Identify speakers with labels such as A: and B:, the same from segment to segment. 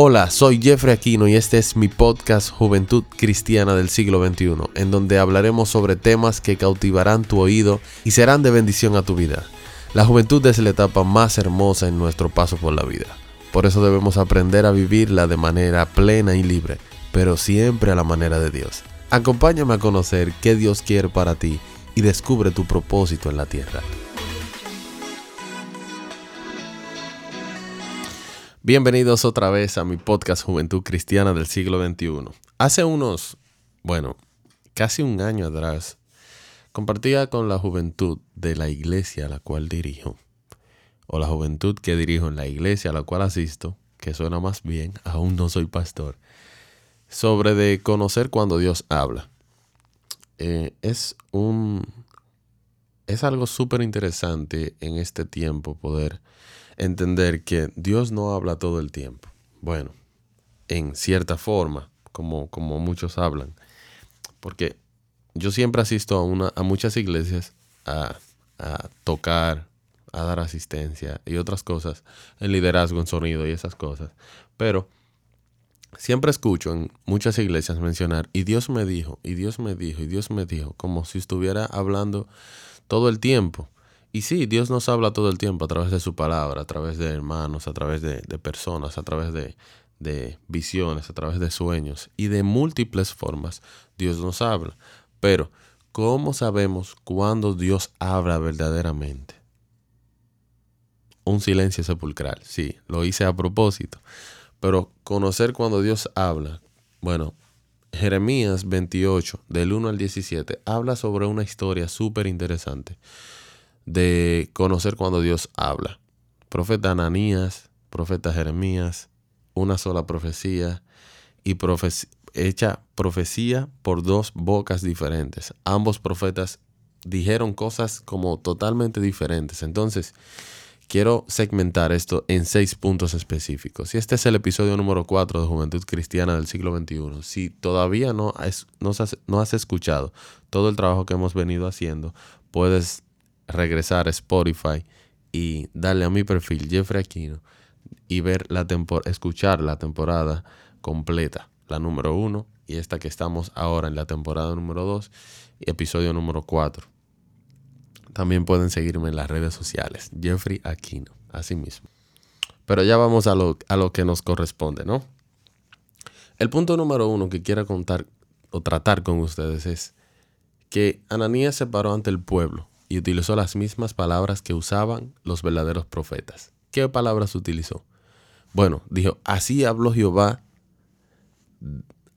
A: Hola, soy Jeffrey Aquino y este es mi podcast Juventud Cristiana del siglo XXI, en donde hablaremos sobre temas que cautivarán tu oído y serán de bendición a tu vida. La juventud es la etapa más hermosa en nuestro paso por la vida. Por eso debemos aprender a vivirla de manera plena y libre, pero siempre a la manera de Dios. Acompáñame a conocer qué Dios quiere para ti y descubre tu propósito en la tierra. Bienvenidos otra vez a mi podcast Juventud Cristiana del siglo XXI. Hace unos, bueno, casi un año atrás, compartía con la juventud de la iglesia a la cual dirijo, o la juventud que dirijo en la iglesia a la cual asisto, que suena más bien, aún no soy pastor, sobre de conocer cuando Dios habla. Eh, es un, es algo súper interesante en este tiempo poder entender que Dios no habla todo el tiempo. Bueno, en cierta forma, como, como muchos hablan. Porque yo siempre asisto a, una, a muchas iglesias a, a tocar, a dar asistencia y otras cosas, en liderazgo, en sonido y esas cosas. Pero siempre escucho en muchas iglesias mencionar, y Dios me dijo, y Dios me dijo, y Dios me dijo, como si estuviera hablando todo el tiempo. Y sí, Dios nos habla todo el tiempo a través de su palabra, a través de hermanos, a través de, personas, a través de, visiones, a través de sueños y de múltiples formas Dios nos habla. Pero, ¿cómo sabemos cuándo Dios habla verdaderamente? Un silencio sepulcral, sí, lo hice a propósito. Pero conocer cuando Dios habla, bueno, Jeremías 28, del 1 al 17, habla sobre una historia súper interesante de conocer cuando Dios habla. Profeta Ananías, profeta Jeremías, una sola profecía y hecha profecía por dos bocas diferentes. Ambos profetas dijeron cosas como totalmente diferentes. Entonces, quiero segmentar esto en seis puntos específicos. Y este es el episodio número 4 de Juventud Cristiana del siglo XXI. Si todavía no has escuchado todo el trabajo que hemos venido haciendo, puedes regresar a Spotify y darle a mi perfil Jeffrey Aquino y ver la escuchar la temporada completa, la número uno y esta que estamos ahora en la temporada número 2 y episodio número 4. También pueden seguirme en las redes sociales, Jeffrey Aquino, así mismo. Pero ya vamos a lo, a lo que nos corresponde, ¿no? El punto número uno que quiero contar o tratar con ustedes es que Ananías se paró ante el pueblo y utilizó las mismas palabras que usaban los verdaderos profetas. ¿Qué palabras utilizó? Bueno, dijo, así habló Jehová,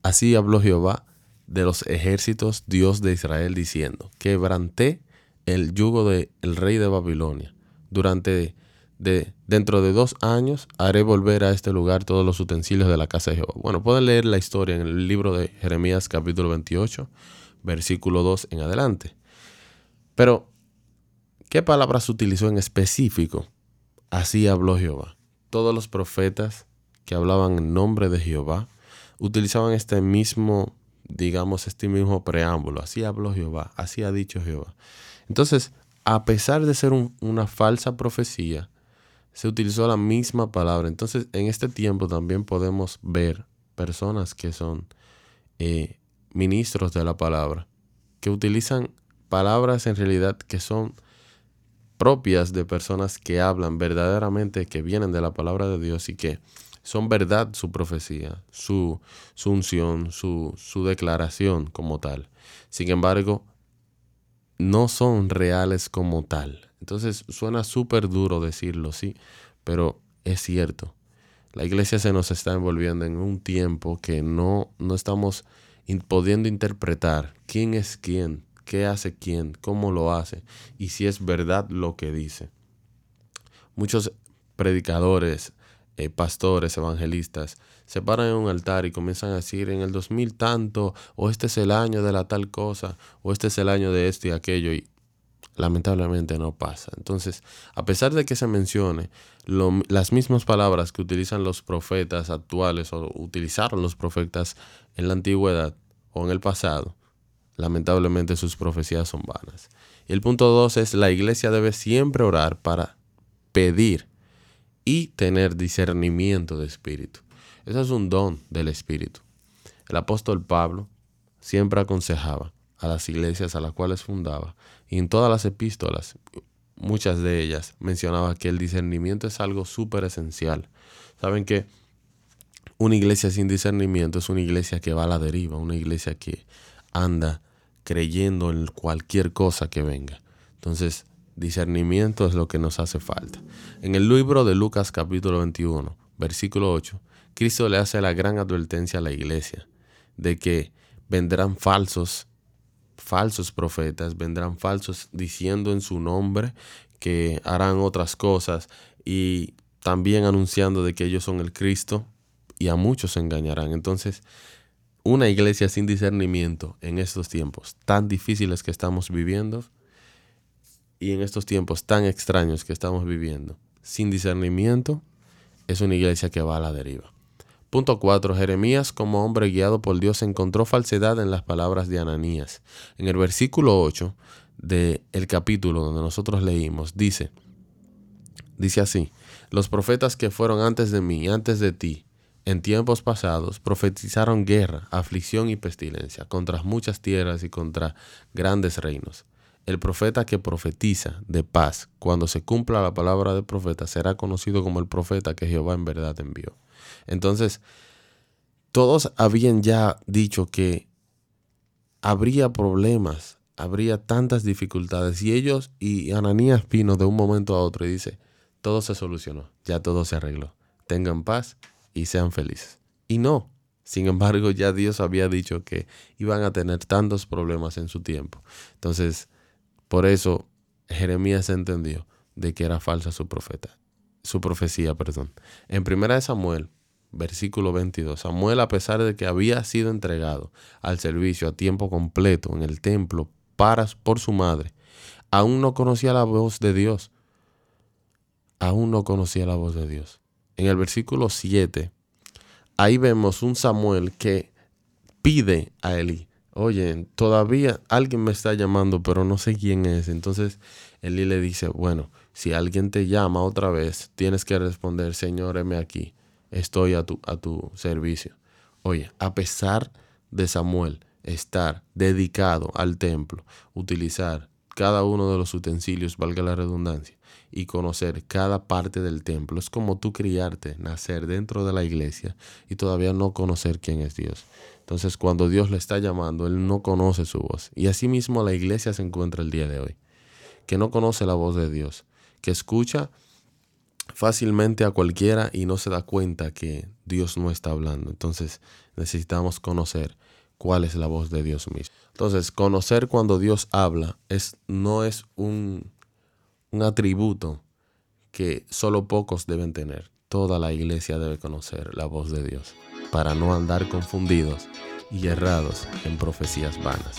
A: así habló Jehová de los ejércitos, Dios de Israel, diciendo, quebranté el yugo del rey de Babilonia. Durante, de, dentro de dos años, haré volver a este lugar todos los utensilios de la casa de Jehová. Bueno, pueden leer la historia en el libro de Jeremías capítulo 28, versículo 2 en adelante. Pero ¿Qué palabras utilizó en específico? Así habló Jehová. Todos los profetas que hablaban en nombre de Jehová utilizaban este mismo, digamos, este mismo preámbulo. Así habló Jehová, así ha dicho Jehová. Entonces, a pesar de ser una falsa profecía, se utilizó la misma palabra. Entonces, en este tiempo también podemos ver personas que son eh, ministros de la palabra, que utilizan palabras en realidad que son propias de personas que hablan verdaderamente, que vienen de la palabra de Dios y que son verdad su profecía, su, unción, su, su declaración como tal. Sin embargo, no son reales como tal. Entonces suena súper duro decirlo, sí, pero es cierto. La iglesia se nos está envolviendo en un tiempo que no, no estamos pudiendo interpretar quién es quién, qué hace quién, cómo lo hace y si es verdad lo que dice. Muchos predicadores, eh, pastores, evangelistas, se paran en un altar y comienzan a decir en el 2000 tanto, o este es el año de la tal cosa, o este es el año de esto y aquello, y lamentablemente no pasa. Entonces, a pesar de que se mencione las mismas palabras que utilizan los profetas actuales o utilizaron los profetas en la antigüedad o en el pasado, lamentablemente sus profecías son vanas. Y el punto dos es la iglesia debe siempre orar para pedir y tener discernimiento de espíritu. Eso es un don del Espíritu. El apóstol Pablo siempre aconsejaba a las iglesias a las cuales fundaba y en todas las epístolas, muchas de ellas, mencionaba que el discernimiento es algo súper esencial. Saben que una iglesia sin discernimiento es una iglesia que va a la deriva, una iglesia que anda creyendo en cualquier cosa que venga. Entonces, discernimiento es lo que nos hace falta. En el libro de Lucas capítulo 21, versículo 8, Cristo le hace la gran advertencia a la iglesia de que vendrán falsos, falsos profetas, vendrán falsos diciendo en su nombre que harán otras cosas y también anunciando de que ellos son el Cristo y a muchos se engañarán. Entonces, una iglesia sin discernimiento en estos tiempos tan difíciles que estamos viviendo y en estos tiempos tan extraños que estamos viviendo, sin discernimiento, es una iglesia que va a la deriva. Punto 4. Jeremías, como hombre guiado por Dios, encontró falsedad en las palabras de Ananías. En el versículo 8 del capítulo donde nosotros leímos, dice, dice así, los profetas que fueron antes de mí, antes de ti, en tiempos pasados profetizaron guerra, aflicción y pestilencia contra muchas tierras y contra grandes reinos. El profeta que profetiza de paz, cuando se cumpla la palabra del profeta, será conocido como el profeta que Jehová en verdad envió. Entonces, todos habían ya dicho que habría problemas, habría tantas dificultades. Y ellos, y Ananías vino de un momento a otro y dice, todo se solucionó, ya todo se arregló. Tengan paz y sean felices. Y no, sin embargo, ya Dios había dicho que iban a tener tantos problemas en su tiempo. Entonces, por eso Jeremías entendió de que era falsa su profeta, su profecía, perdón. En primera de Samuel, versículo 22, Samuel a pesar de que había sido entregado al servicio a tiempo completo en el templo para por su madre, aún no conocía la voz de Dios. Aún no conocía la voz de Dios en el versículo 7, ahí vemos un Samuel que pide a Eli, oye, todavía alguien me está llamando, pero no sé quién es. Entonces Eli le dice, bueno, si alguien te llama otra vez, tienes que responder, Señor, heme aquí, estoy a tu, a tu servicio. Oye, a pesar de Samuel estar dedicado al templo, utilizar cada uno de los utensilios, valga la redundancia, y conocer cada parte del templo. Es como tú criarte, nacer dentro de la iglesia y todavía no conocer quién es Dios. Entonces cuando Dios le está llamando, Él no conoce su voz. Y así mismo la iglesia se encuentra el día de hoy, que no conoce la voz de Dios, que escucha fácilmente a cualquiera y no se da cuenta que Dios no está hablando. Entonces necesitamos conocer cuál es la voz de Dios mismo. Entonces, conocer cuando Dios habla es, no es un, un atributo que solo pocos deben tener. Toda la iglesia debe conocer la voz de Dios para no andar confundidos y errados en profecías vanas.